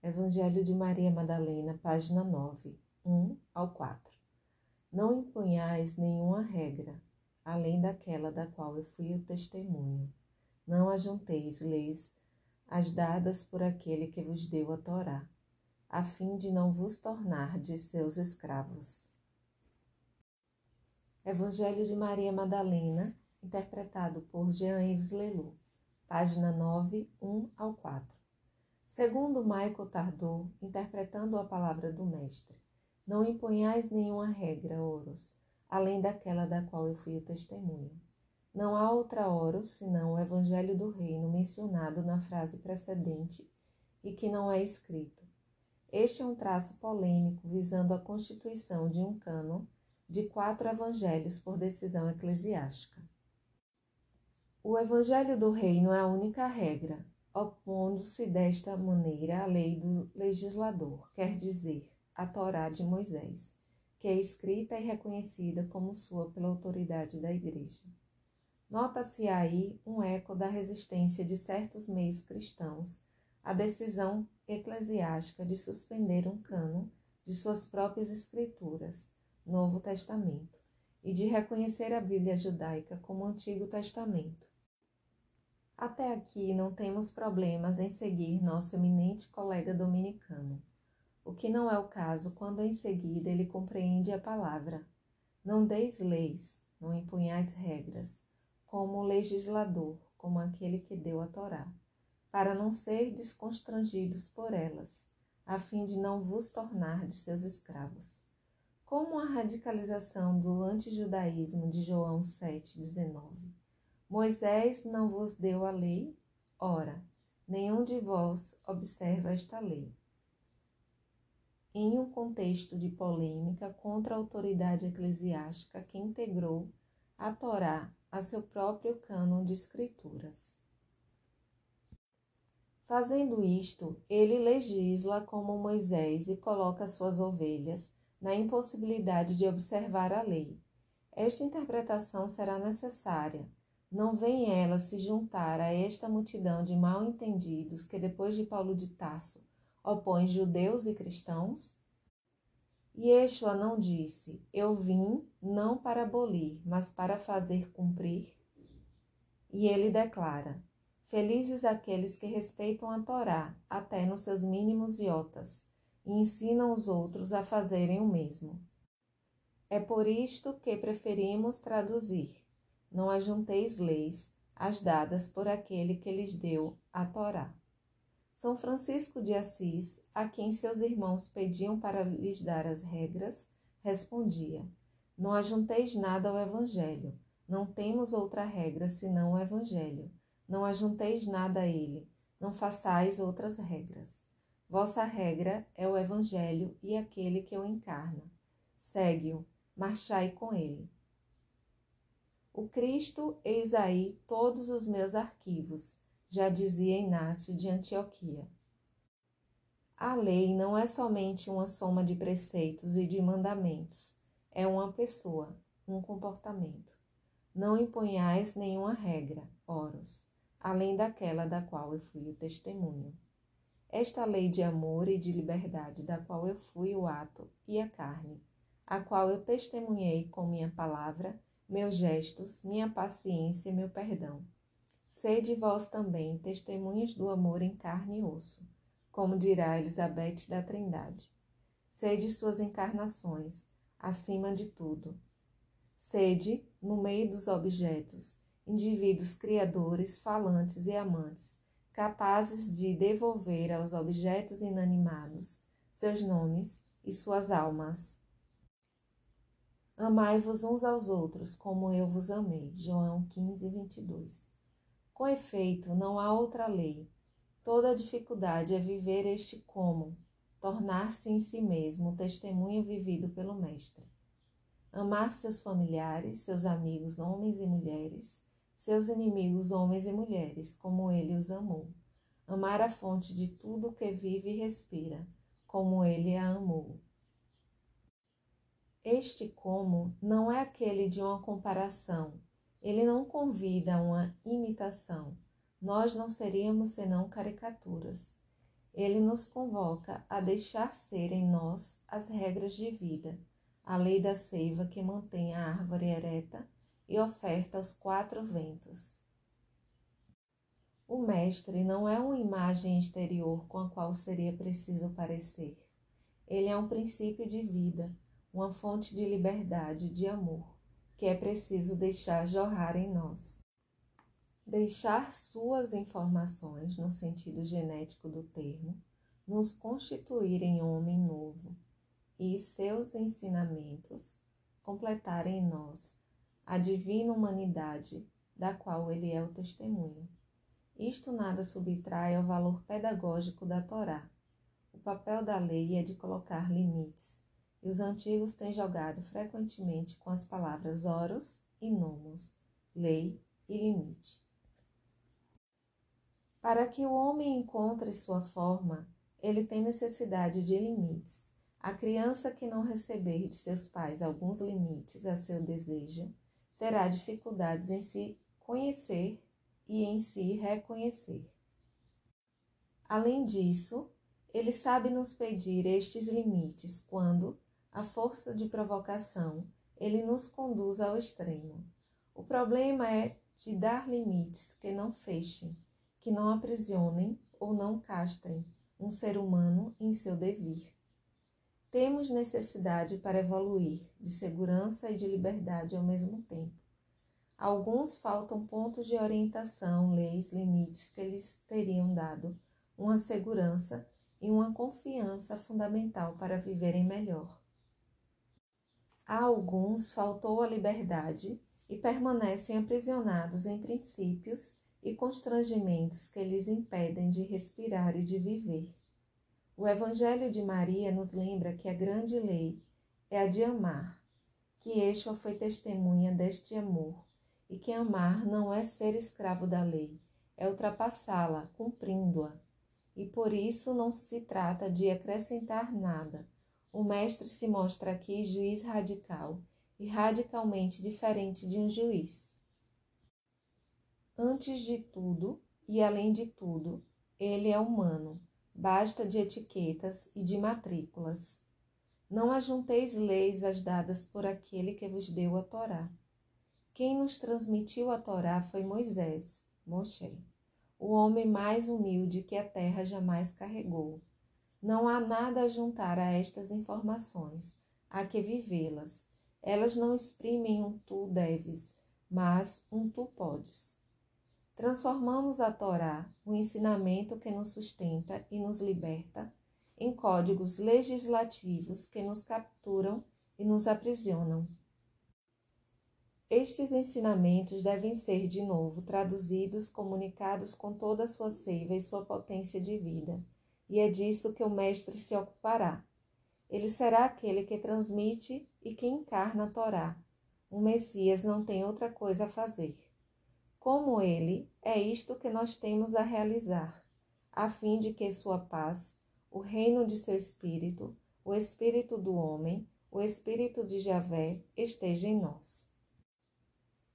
Evangelho de Maria Madalena, página 9, 1 ao 4. Não impunhais nenhuma regra, além daquela da qual eu fui o testemunho. Não ajunteis leis as dadas por aquele que vos deu a Torá, a fim de não vos tornar de seus escravos. Evangelho de Maria Madalena, interpretado por Jean-Yves Lelou, página 9, 1 ao 4. Segundo Michael Tardot, interpretando a palavra do Mestre, não imponhais nenhuma regra, Oros, além daquela da qual eu fui o testemunho. Não há outra Oros senão o Evangelho do Reino mencionado na frase precedente e que não é escrito. Este é um traço polêmico visando a constituição de um cânon de quatro evangelhos por decisão eclesiástica. O Evangelho do Reino é a única regra, opondo-se desta maneira à lei do legislador, quer dizer, a Torá de Moisés, que é escrita e reconhecida como sua pela autoridade da Igreja. Nota-se aí um eco da resistência de certos meios cristãos à decisão eclesiástica de suspender um cano de suas próprias escrituras, Novo Testamento, e de reconhecer a Bíblia judaica como Antigo Testamento. Até aqui não temos problemas em seguir nosso eminente colega dominicano, o que não é o caso quando em seguida ele compreende a palavra. Não deis leis, não impunhais regras, como o legislador, como aquele que deu a Torá, para não ser desconstrangidos por elas, a fim de não vos tornar de seus escravos. Como a radicalização do antijudaísmo de João 7,19 Moisés não vos deu a lei? Ora, nenhum de vós observa esta lei. Em um contexto de polêmica contra a autoridade eclesiástica que integrou a Torá a seu próprio cânon de escrituras. Fazendo isto, ele legisla como Moisés e coloca suas ovelhas na impossibilidade de observar a lei. Esta interpretação será necessária, não vem ela se juntar a esta multidão de mal entendidos que, depois de Paulo de Tarso, opõe judeus e cristãos? E Yeshua não disse: Eu vim não para abolir, mas para fazer cumprir? E ele declara: Felizes aqueles que respeitam a Torá, até nos seus mínimos iotas, e ensinam os outros a fazerem o mesmo. É por isto que preferimos traduzir não ajunteis leis, as dadas por aquele que lhes deu a Torá. São Francisco de Assis, a quem seus irmãos pediam para lhes dar as regras, respondia: Não ajunteis nada ao Evangelho. Não temos outra regra senão o Evangelho. Não ajunteis nada a ele. Não façais outras regras. Vossa regra é o Evangelho e aquele que o encarna. Segue-o, marchai com ele. O Cristo, eis aí todos os meus arquivos, já dizia Inácio de Antioquia. A lei não é somente uma soma de preceitos e de mandamentos, é uma pessoa, um comportamento. Não imponhais nenhuma regra, oros, além daquela da qual eu fui o testemunho. Esta lei de amor e de liberdade, da qual eu fui o ato e a carne, a qual eu testemunhei com minha palavra, meus gestos, minha paciência e meu perdão. Sede vós também testemunhas do amor em carne e osso, como dirá Elizabeth da Trindade. Sede suas encarnações, acima de tudo. Sede, no meio dos objetos, indivíduos criadores, falantes e amantes, capazes de devolver aos objetos inanimados seus nomes e suas almas. Amai-vos uns aos outros, como eu vos amei. João 15, 22. Com efeito, não há outra lei. Toda dificuldade é viver este como, tornar-se em si mesmo o testemunho vivido pelo Mestre. Amar seus familiares, seus amigos, homens e mulheres, seus inimigos, homens e mulheres, como ele os amou. Amar a fonte de tudo que vive e respira, como ele a amou. Este como não é aquele de uma comparação, ele não convida a uma imitação. Nós não seríamos senão caricaturas. ele nos convoca a deixar ser em nós as regras de vida, a lei da seiva que mantém a árvore ereta e oferta aos quatro ventos. O Mestre não é uma imagem exterior com a qual seria preciso parecer. Ele é um princípio de vida, uma fonte de liberdade, de amor, que é preciso deixar jorrar em nós. Deixar suas informações, no sentido genético do termo, nos constituir em homem novo e seus ensinamentos completarem em nós a divina humanidade da qual ele é o testemunho. Isto nada subtrai ao valor pedagógico da Torá. O papel da lei é de colocar limites, e os antigos têm jogado frequentemente com as palavras oros e nomos, lei e limite. Para que o homem encontre sua forma, ele tem necessidade de limites. A criança que não receber de seus pais alguns limites a seu desejo terá dificuldades em se conhecer e em se reconhecer. Além disso, ele sabe nos pedir estes limites quando, a força de provocação, ele nos conduz ao extremo. O problema é de dar limites que não fechem que não aprisionem ou não castrem um ser humano em seu devir. Temos necessidade para evoluir de segurança e de liberdade ao mesmo tempo. alguns faltam pontos de orientação, leis, limites que lhes teriam dado uma segurança e uma confiança fundamental para viverem melhor. A alguns faltou a liberdade e permanecem aprisionados em princípios e constrangimentos que lhes impedem de respirar e de viver. O Evangelho de Maria nos lembra que a grande lei é a de amar, que Yeshua foi testemunha deste amor e que amar não é ser escravo da lei, é ultrapassá-la, cumprindo-a. E por isso não se trata de acrescentar nada. O Mestre se mostra aqui juiz radical e radicalmente diferente de um juiz. Antes de tudo e além de tudo, ele é humano. Basta de etiquetas e de matrículas. Não ajunteis leis as dadas por aquele que vos deu a Torá. Quem nos transmitiu a Torá foi Moisés, Moshe, o homem mais humilde que a terra jamais carregou. Não há nada a juntar a estas informações, há que vivê-las. Elas não exprimem um tu deves, mas um tu podes. Transformamos a Torá, o ensinamento que nos sustenta e nos liberta, em códigos legislativos que nos capturam e nos aprisionam. Estes ensinamentos devem ser, de novo, traduzidos, comunicados com toda a sua seiva e sua potência de vida, e é disso que o Mestre se ocupará. Ele será aquele que transmite e que encarna a Torá. O Messias não tem outra coisa a fazer. Como ele, é isto que nós temos a realizar, a fim de que sua paz, o reino de seu espírito, o espírito do homem, o espírito de Javé esteja em nós.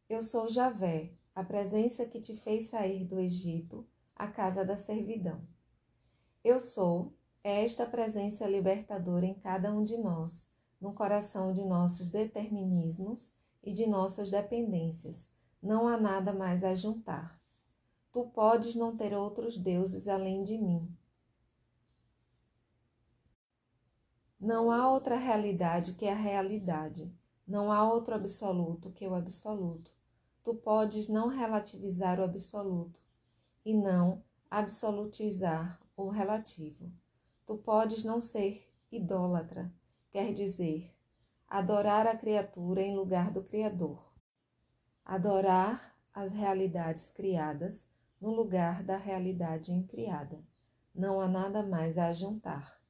Eu sou Javé, a presença que te fez sair do Egito, a casa da servidão. Eu sou esta presença libertadora em cada um de nós, no coração de nossos determinismos e de nossas dependências, não há nada mais a juntar. Tu podes não ter outros deuses além de mim. Não há outra realidade que a realidade. Não há outro absoluto que o absoluto. Tu podes não relativizar o absoluto e não absolutizar o relativo. Tu podes não ser idólatra, quer dizer, adorar a criatura em lugar do Criador adorar as realidades criadas no lugar da realidade incriada. Não há nada mais a juntar.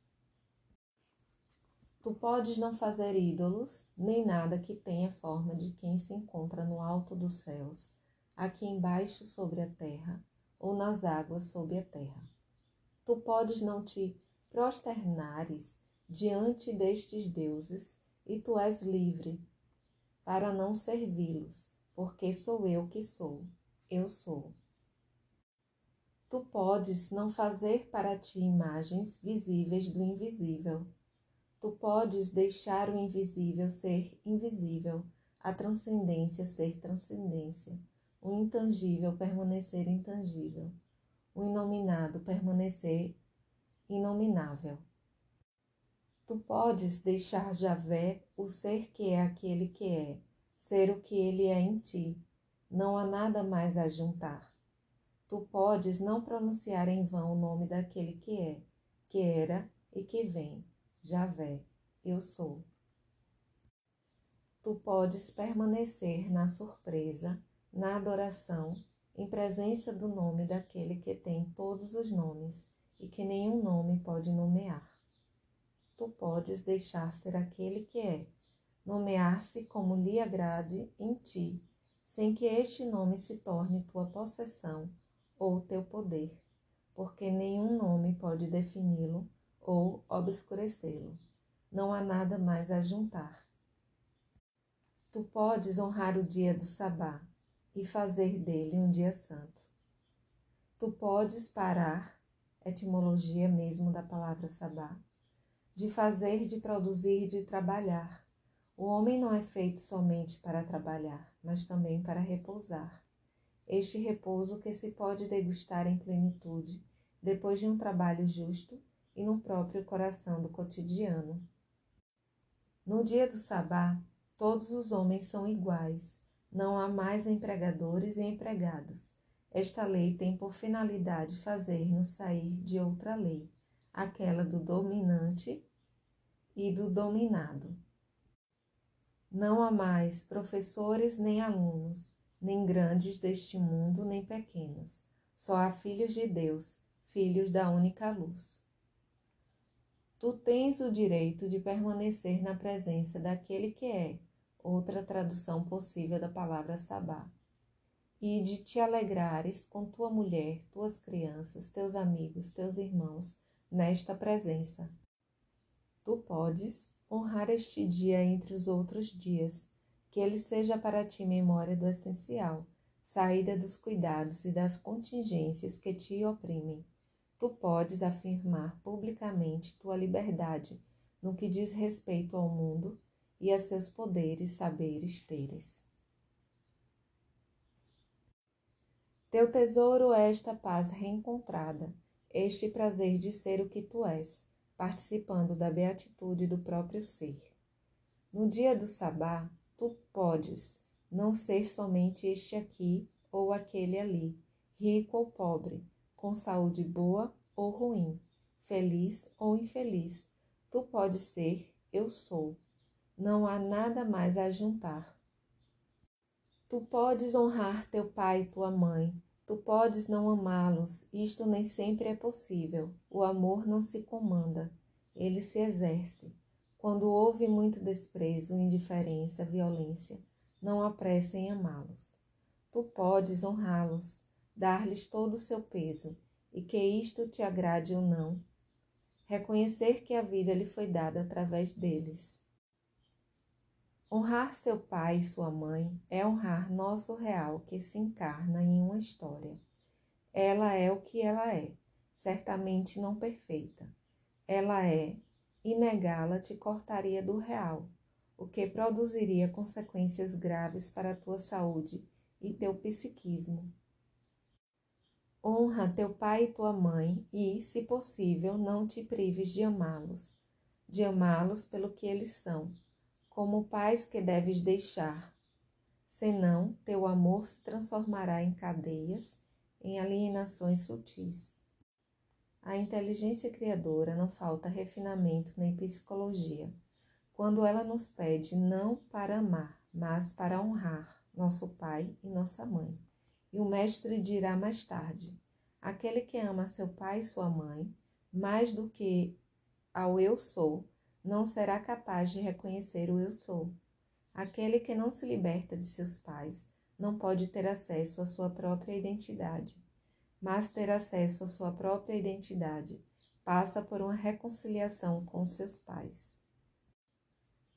Tu podes não fazer ídolos, nem nada que tenha forma de quem se encontra no alto dos céus, aqui embaixo sobre a terra, ou nas águas sob a terra. Tu podes não te prosternares diante destes deuses, e tu és livre para não servi-los, porque sou eu que sou, eu sou. Tu podes não fazer para ti imagens visíveis do invisível. Tu podes deixar o invisível ser invisível, a transcendência ser transcendência, o intangível permanecer intangível, o inominado permanecer inominável. Tu podes deixar Javé o ser que é aquele que é, ser o que ele é em ti. Não há nada mais a juntar. Tu podes não pronunciar em vão o nome daquele que é, que era e que vem. Javé, eu sou. Tu podes permanecer na surpresa, na adoração, em presença do nome daquele que tem todos os nomes e que nenhum nome pode nomear. Tu podes deixar ser aquele que é, nomear-se como lhe agrade em ti, sem que este nome se torne tua possessão ou teu poder, porque nenhum nome pode defini-lo ou obscurecê-lo. Não há nada mais a juntar. Tu podes honrar o dia do sabá e fazer dele um dia santo. Tu podes parar, etimologia mesmo da palavra sabá, de fazer, de produzir, de trabalhar. O homem não é feito somente para trabalhar, mas também para repousar este repouso que se pode degustar em plenitude, depois de um trabalho justo e no próprio coração do cotidiano. No dia do sabá, todos os homens são iguais, não há mais empregadores e empregados. Esta lei tem por finalidade fazer-nos sair de outra lei, aquela do dominante e do dominado. Não há mais professores nem alunos, nem grandes deste mundo, nem pequenos. Só há filhos de Deus, filhos da única luz. Tu tens o direito de permanecer na presença daquele que é, outra tradução possível da palavra sabá, e de te alegrares com tua mulher, tuas crianças, teus amigos, teus irmãos, nesta presença. Tu podes honrar este dia entre os outros dias, que ele seja para ti memória do essencial, saída dos cuidados e das contingências que te oprimem. Tu podes afirmar publicamente tua liberdade no que diz respeito ao mundo e a seus poderes, saberes, teres. Teu tesouro é esta paz reencontrada, este prazer de ser o que tu és, participando da beatitude do próprio ser. No dia do sabá, tu podes não ser somente este aqui ou aquele ali, rico ou pobre, com saúde boa ou ruim, feliz ou infeliz. Tu podes ser eu sou. Não há nada mais a juntar. Tu podes honrar teu pai e tua mãe, tu podes não amá-los, isto nem sempre é possível. O amor não se comanda, ele se exerce. Quando houve muito desprezo, indiferença, violência, não apressa em amá-los. Tu podes honrá-los, dar-lhes todo o seu peso, e que isto te agrade ou não, reconhecer que a vida lhe foi dada através deles. Honrar seu pai e sua mãe é honrar nosso real que se encarna em uma história. Ela é o que ela é, certamente não perfeita. Ela é e negá-la te cortaria do real, o que produziria consequências graves para a tua saúde e teu psiquismo. Honra teu pai e tua mãe e, se possível, não te prives de amá-los, de amá-los pelo que eles são, como pais que deves deixar. Senão, teu amor se transformará em cadeias, em alienações sutis. A inteligência criadora não falta refinamento nem psicologia, quando ela nos pede não para amar, mas para honrar nosso pai e nossa mãe. E o mestre dirá mais tarde: aquele que ama seu pai e sua mãe mais do que ao eu sou, não será capaz de reconhecer o eu sou. Aquele que não se liberta de seus pais não pode ter acesso à sua própria identidade mas ter acesso à sua própria identidade passa por uma reconciliação com seus pais.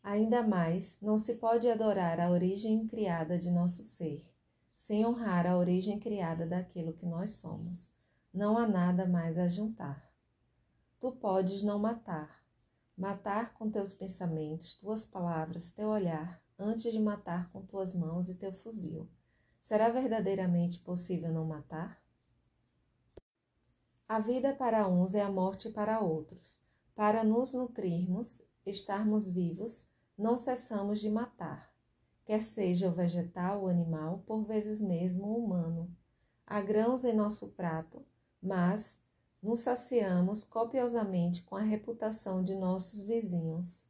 Ainda mais, não se pode adorar a origem criada de nosso ser, sem honrar a origem criada daquilo que nós somos. não há nada mais a juntar. Tu podes não matar, matar com teus pensamentos, tuas palavras, teu olhar, antes de matar com tuas mãos e teu fuzil. Será verdadeiramente possível não matar? A vida para uns é a morte para outros. Para nos nutrirmos, estarmos vivos, não cessamos de matar, quer seja o vegetal ou animal, por vezes mesmo o humano. Há grãos em nosso prato, mas nos saciamos copiosamente com a reputação de nossos vizinhos.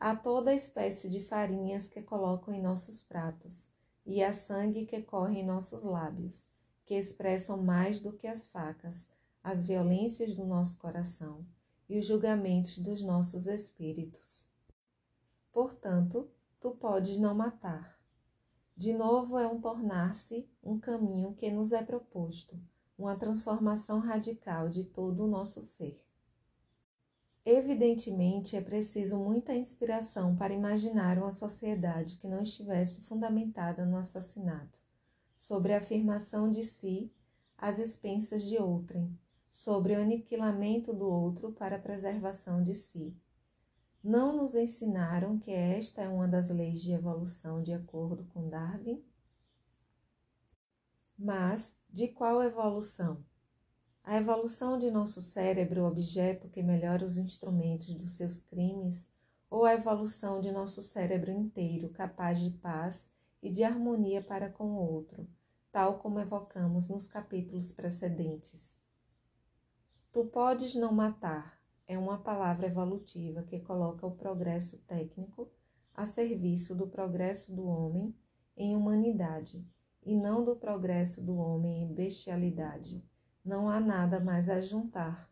Há toda espécie de farinhas que colocam em nossos pratos, e há sangue que corre em nossos lábios, que expressam mais do que as facas as violências do nosso coração e os julgamentos dos nossos espíritos. Portanto, tu podes não matar. De novo é um tornar-se um caminho que nos é proposto, uma transformação radical de todo o nosso ser. Evidentemente, é preciso muita inspiração para imaginar uma sociedade que não estivesse fundamentada no assassinato, sobre a afirmação de si às expensas de outrem, sobre o aniquilamento do outro para a preservação de si. Não nos ensinaram que esta é uma das leis de evolução de acordo com Darwin? Mas de qual evolução? A evolução de nosso cérebro, objeto que melhora os instrumentos dos seus crimes, ou a evolução de nosso cérebro inteiro, capaz de paz e de harmonia para com o outro, tal como evocamos nos capítulos precedentes? Tu podes não matar é uma palavra evolutiva que coloca o progresso técnico a serviço do progresso do homem em humanidade e não do progresso do homem em bestialidade. Não há nada mais a juntar.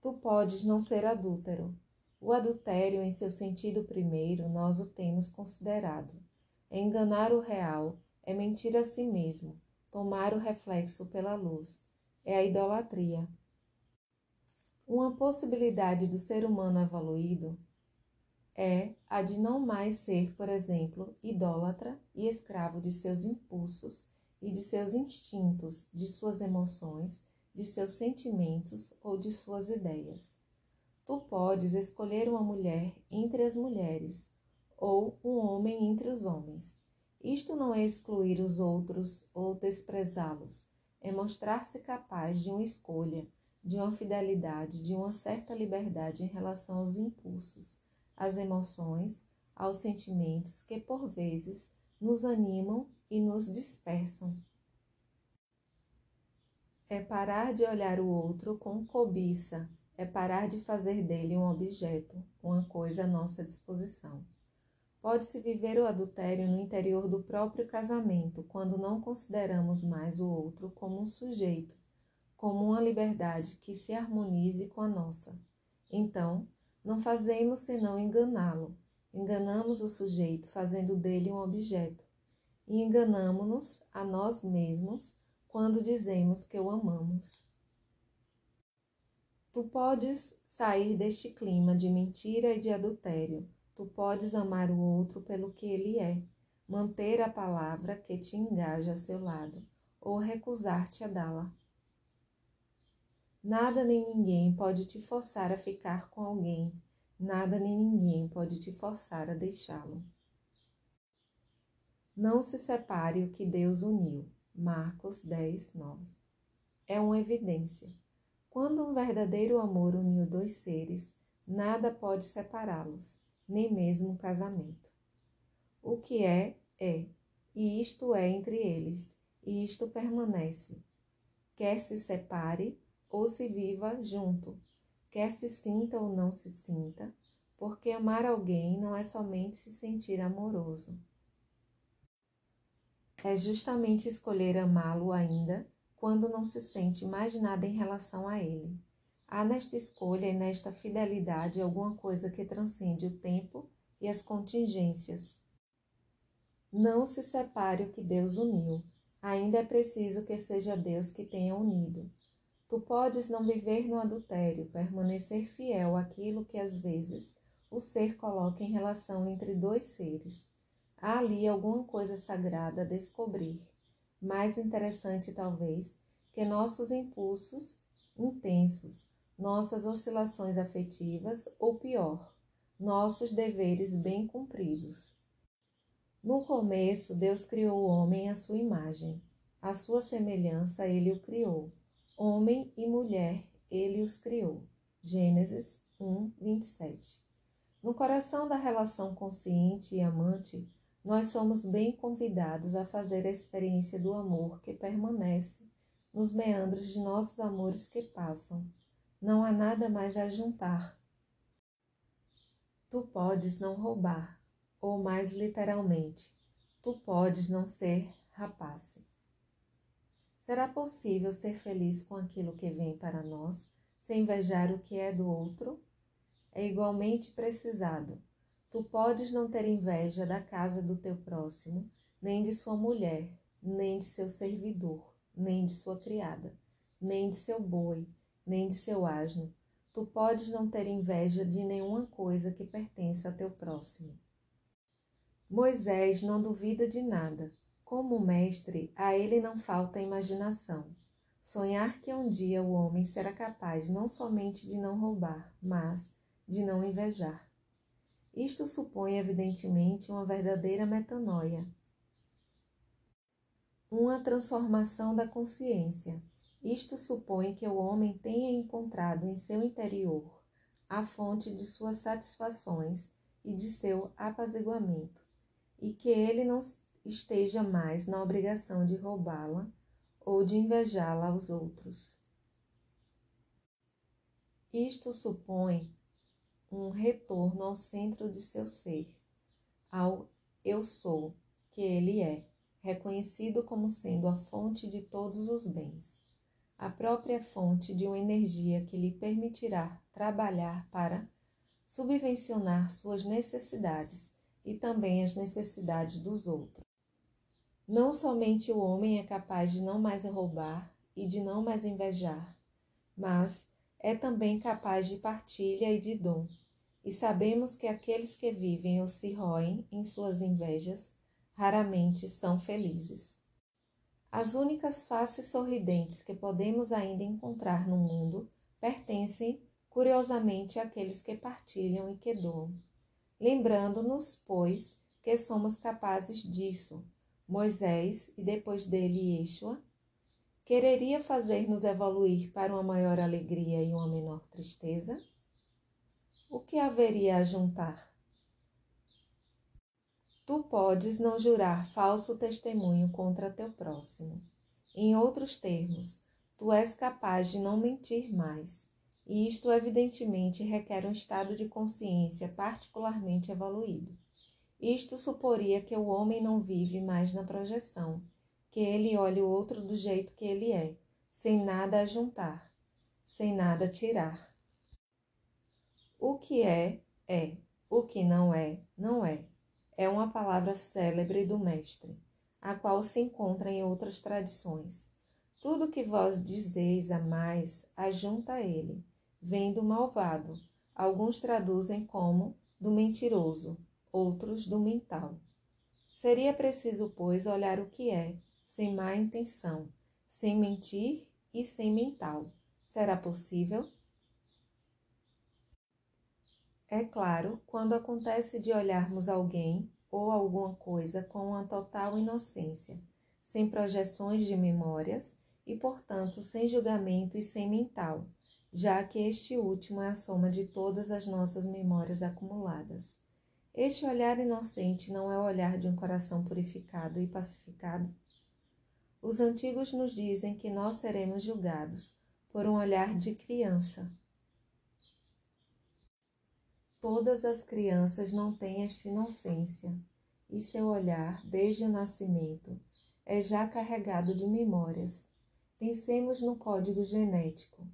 Tu podes não ser adúltero. O adultério, em seu sentido primeiro, nós o temos considerado. É enganar o real, é mentir a si mesmo, tomar o reflexo pela luz é a idolatria. Uma possibilidade do ser humano evoluído é a de não mais ser, por exemplo, idólatra e escravo de seus impulsos e de seus instintos, de suas emoções, de seus sentimentos ou de suas ideias. Tu podes escolher uma mulher entre as mulheres ou um homem entre os homens. Isto não é excluir os outros ou desprezá-los, é mostrar-se capaz de uma escolha, de uma fidelidade, de uma certa liberdade em relação aos impulsos, às emoções, aos sentimentos que por vezes nos animam e nos dispersam. É parar de olhar o outro com cobiça, é parar de fazer dele um objeto, uma coisa à nossa disposição. Pode-se viver o adultério no interior do próprio casamento, quando não consideramos mais o outro como um sujeito, como uma liberdade que se harmonize com a nossa. Então, não fazemos senão enganá-lo. Enganamos o sujeito, fazendo dele um objeto. E enganamos-nos a nós mesmos quando dizemos que o amamos. Tu podes sair deste clima de mentira e de adultério Tu podes amar o outro pelo que ele é, manter a palavra que te engaja a seu lado, ou recusar-te a dá-la. Nada nem ninguém pode te forçar a ficar com alguém, nada nem ninguém pode te forçar a deixá-lo. Não se separe o que Deus uniu. Marcos 10, 9. É uma evidência. Quando um verdadeiro amor uniu dois seres, nada pode separá-los nem mesmo casamento. O que é, é, e isto é entre eles, e isto permanece. Quer se separe ou se viva junto, quer se sinta ou não se sinta, porque amar alguém não é somente se sentir amoroso. É justamente escolher amá-lo ainda quando não se sente mais nada em relação a ele. Há nesta escolha e nesta fidelidade alguma coisa que transcende o tempo e as contingências. Não se separe o que Deus uniu. Ainda é preciso que seja Deus que tenha unido. Tu podes não viver no adultério, permanecer fiel àquilo que às vezes o ser coloca em relação entre dois seres. Há ali alguma coisa sagrada a descobrir. Mais interessante, talvez, que nossos impulsos intensos, nossas oscilações afetivas ou pior, nossos deveres bem cumpridos. No começo, Deus criou o homem à sua imagem. À sua semelhança, ele o criou. Homem e mulher, ele os criou. Gênesis 1, 27. No coração da relação consciente e amante, nós somos bem convidados a fazer a experiência do amor que permanece nos meandros de nossos amores que passam. Não há nada mais a juntar. Tu podes não roubar, ou mais literalmente, tu podes não ser rapaz. Será possível ser feliz com aquilo que vem para nós, sem invejar o que é do outro? É igualmente precisado. Tu podes não ter inveja da casa do teu próximo, nem de sua mulher, nem de seu servidor, nem de sua criada, nem de seu boi, nem de seu asno. Tu podes não ter inveja de nenhuma coisa que pertence a teu próximo. Moisés não duvida de nada. Como mestre, a ele não falta imaginação. Sonhar que um dia o homem será capaz não somente de não roubar, mas de não invejar. Isto supõe, evidentemente, uma verdadeira metanoia, uma transformação da consciência. Isto supõe que o homem tenha encontrado em seu interior a fonte de suas satisfações e de seu apaziguamento e que ele não esteja mais na obrigação de roubá-la ou de invejá-la aos outros. Isto supõe um retorno ao centro de seu ser, ao eu sou, que ele é, reconhecido como sendo a fonte de todos os bens, a própria fonte de uma energia que lhe permitirá trabalhar para subvencionar suas necessidades e também as necessidades dos outros. Não somente o homem é capaz de não mais roubar e de não mais invejar, mas é também capaz de partilha e de dom. E sabemos que aqueles que vivem ou se roem em suas invejas raramente são felizes. As únicas faces sorridentes que podemos ainda encontrar no mundo pertencem, curiosamente, àqueles que partilham e que doam lembrando-nos, pois, que somos capazes disso. Moisés e depois dele Yeshua, quereria fazer-nos evoluir para uma maior alegria e uma menor tristeza? O que haveria a juntar? Tu podes não jurar falso testemunho contra teu próximo. Em outros termos, tu és capaz de não mentir mais e isto evidentemente requer um estado de consciência particularmente evoluído. Isto suporia que o homem não vive mais na projeção, que ele olhe o outro do jeito que ele é, sem nada a juntar, sem nada a tirar. O que é, é, o que não é, não é. É uma palavra célebre do Mestre, a qual se encontra em outras tradições. Tudo que vós dizeis a mais, ajunta a ele vem do malvado. Alguns traduzem como do mentiroso, outros do mental. Seria preciso, pois, olhar o que é, sem má intenção, sem mentir e sem mental. Será possível? É claro, quando acontece de olharmos alguém ou alguma coisa com uma total inocência, sem projeções de memórias e, portanto, sem julgamento e sem mental já que este último é a soma de todas as nossas memórias acumuladas. Este olhar inocente não é o olhar de um coração purificado e pacificado? Os antigos nos dizem que nós seremos julgados por um olhar de criança. Todas as crianças não têm esta inocência, e seu olhar, desde o nascimento, é já carregado de memórias. Pensemos no código genético.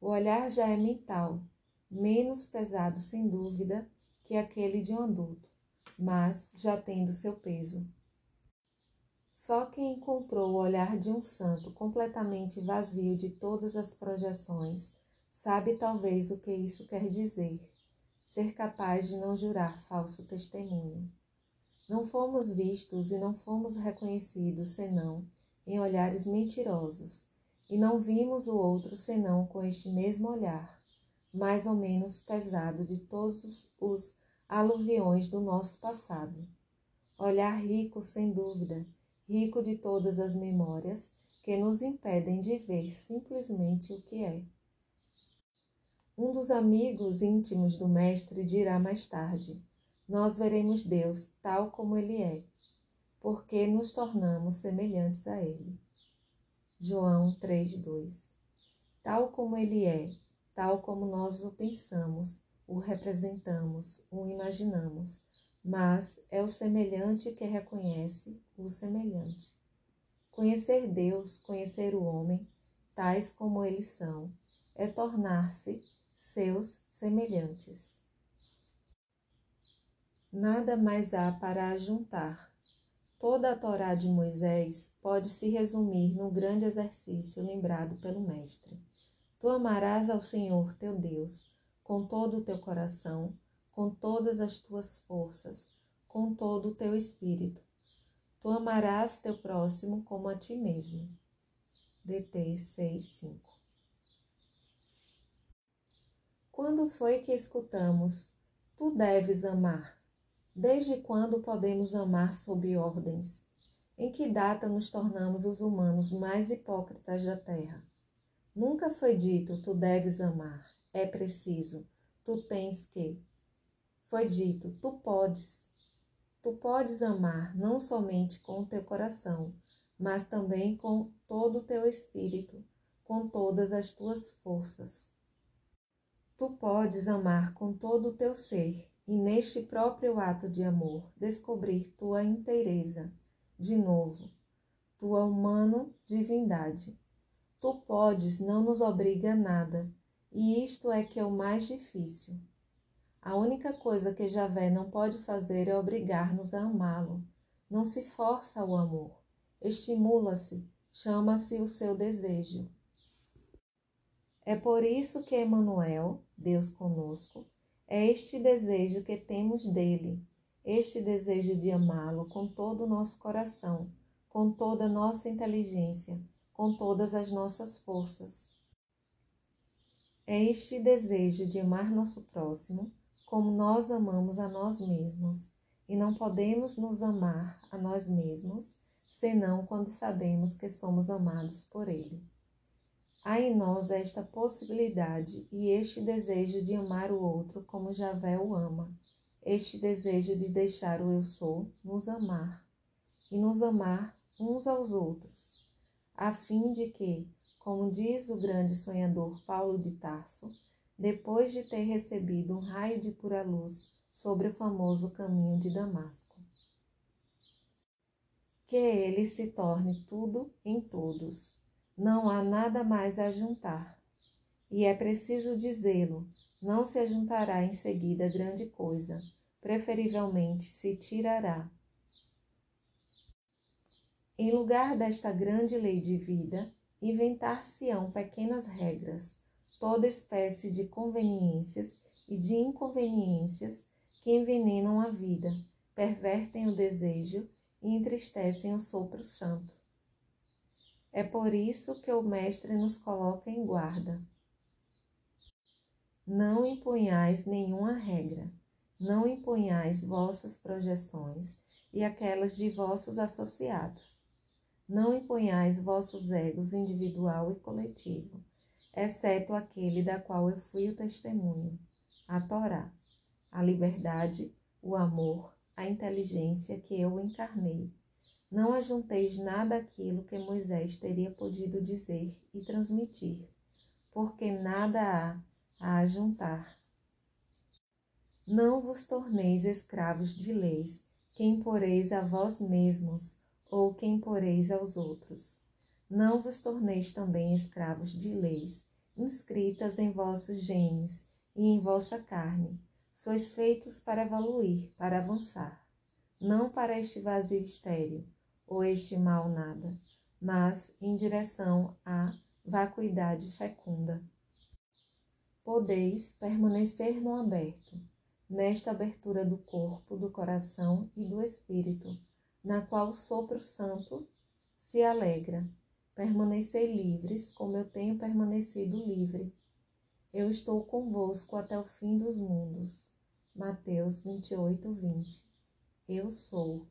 O olhar já é mental, menos pesado, sem dúvida, que aquele de um adulto, mas já tendo seu peso. Só quem encontrou o olhar de um santo completamente vazio de todas as projeções sabe talvez o que isso quer dizer: ser capaz de não jurar falso testemunho. Não fomos vistos e não fomos reconhecidos senão em olhares mentirosos e não vimos o outro senão com este mesmo olhar, mais ou menos pesado de todos os aluviões do nosso passado. Olhar rico, sem dúvida, rico de todas as memórias que nos impedem de ver simplesmente o que é. Um dos amigos íntimos do Mestre dirá mais tarde: Nós veremos Deus tal como Ele é, porque nos tornamos semelhantes a Ele. João 3,2 Tal como Ele é, tal como nós o pensamos, o representamos, o imaginamos, mas é o semelhante que reconhece o semelhante. Conhecer Deus, conhecer o homem, tais como eles são, é tornar-se seus semelhantes. Nada mais há para ajuntar. Toda a Torá de Moisés pode se resumir no grande exercício lembrado pelo Mestre. Tu amarás ao Senhor teu Deus com todo o teu coração, com todas as tuas forças, com todo o teu espírito. Tu amarás teu próximo como a ti mesmo. DT 6:5. Quando foi que escutamos Tu deves amar? Desde quando podemos amar sob ordens? Em que data nos tornamos os humanos mais hipócritas da terra? Nunca foi dito tu deves amar, é preciso, tu tens que. Foi dito tu podes. Tu podes amar não somente com o teu coração, mas também com todo o teu espírito, com todas as tuas forças. Tu podes amar com todo o teu ser e neste próprio ato de amor descobrir tua inteireza, de novo, tua humano divindade. Tu podes, não nos obriga a nada, e isto é que é o mais difícil. A única coisa que Javé não pode fazer é obrigar-nos a amá-lo. Não se força o amor, estimula-se, chama-se o seu desejo. É por isso que Emmanuel, Deus conosco, é este desejo que temos dele, este desejo de amá-lo com todo o nosso coração, com toda a nossa inteligência, com todas as nossas forças. É este desejo de amar nosso próximo como nós amamos a nós mesmos, e não podemos nos amar a nós mesmos senão quando sabemos que somos amados por Ele. Há em nós esta possibilidade e este desejo de amar o outro como Javé o ama, este desejo de deixar o eu sou nos amar e nos amar uns aos outros, a fim de que, como diz o grande sonhador Paulo de Tarso, depois de ter recebido um raio de pura luz sobre o famoso caminho de Damasco, que ele se torne tudo em todos não há nada mais a juntar. E é preciso dizê-lo, não se ajuntará em seguida grande coisa, preferivelmente se tirará. Em lugar desta grande lei de vida, inventar-se-ão pequenas regras, toda espécie de conveniências e de inconveniências que envenenam a vida, pervertem o desejo e entristecem o sopro santo. É por isso que o Mestre nos coloca em guarda. Não impunhais nenhuma regra, não impunhais vossas projeções e aquelas de vossos associados. Não impunhais vossos egos individual e coletivo, exceto aquele da qual eu fui o testemunho, a Torá, a liberdade, o amor, a inteligência que eu encarnei não ajunteis nada aquilo que Moisés teria podido dizer e transmitir, porque nada há a ajuntar. Não vos torneis escravos de leis, que imporeis a vós mesmos, ou que imporeis aos outros. Não vos torneis também escravos de leis, inscritas em vossos genes e em vossa carne. Sois feitos para evoluir, para avançar, não para este vazio estéril ou este mal nada, mas em direção à vacuidade fecunda. Podeis permanecer no aberto, nesta abertura do corpo, do coração e do espírito, na qual o sopro santo se alegra, permanecei livres, como eu tenho permanecido livre. Eu estou convosco até o fim dos mundos. Mateus 28, 20. Eu sou